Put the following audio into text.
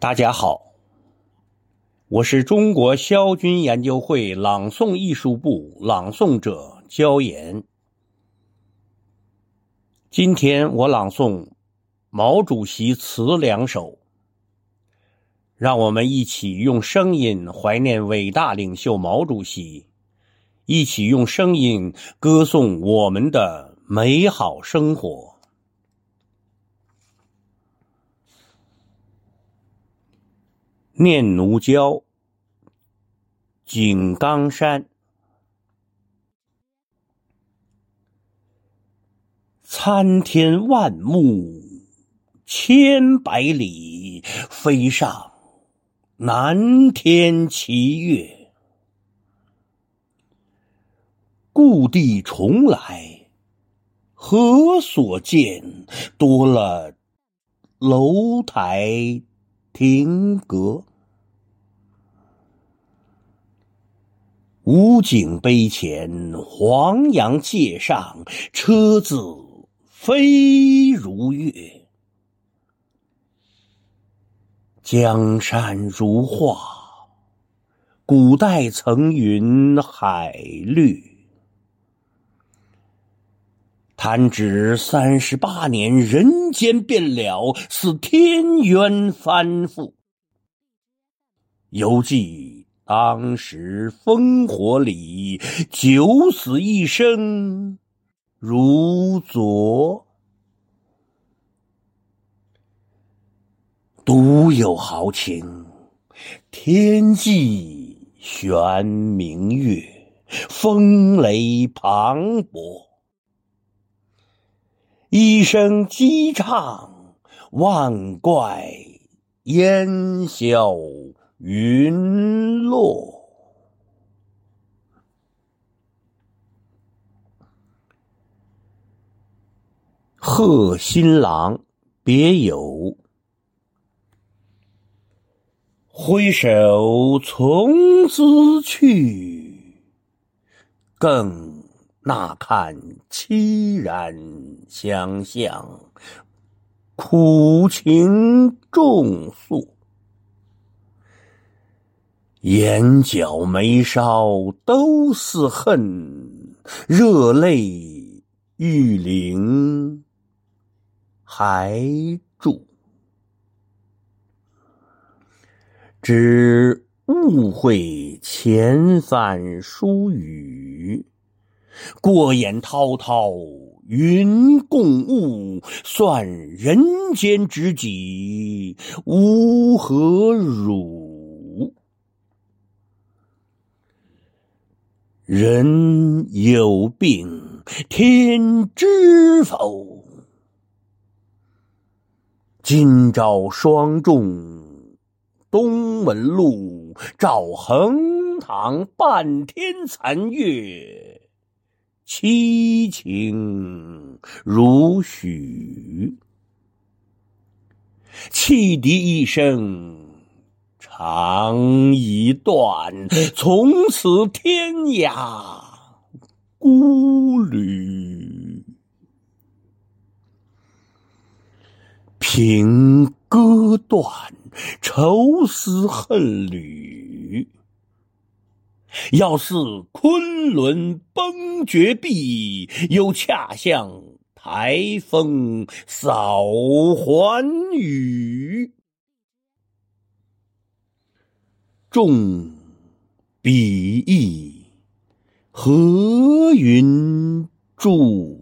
大家好，我是中国萧军研究会朗诵艺术部朗诵者焦岩。今天我朗诵毛主席词两首，让我们一起用声音怀念伟大领袖毛主席，一起用声音歌颂我们的美好生活。念奴娇·井冈山，参天万木千百里，飞上南天奇月。故地重来，何所见？多了楼台亭阁。武警碑前，黄杨界上，车子飞如月。江山如画，古代层云海绿。弹指三十八年，人间变了，似天渊翻覆。犹记。当时烽火里，九死一生如昨。独有豪情，天际悬明月，风雷磅礴。一声鸡唱，万怪烟消。云落，贺新郎别有，挥手从兹去，更那堪凄然相向，苦情重诉。眼角眉梢都似恨，热泪欲淋还住。只误会前番疏语，过眼滔滔云共雾，算人间知己乌合辱。人有病，天知否？今朝霜重东门路，照横塘半天残月，凄情如许。汽笛一声。长一段，从此天涯孤旅。凭歌断，愁思恨缕。要似昆仑崩绝壁，又恰像台风扫寰宇。众比翼，何云住？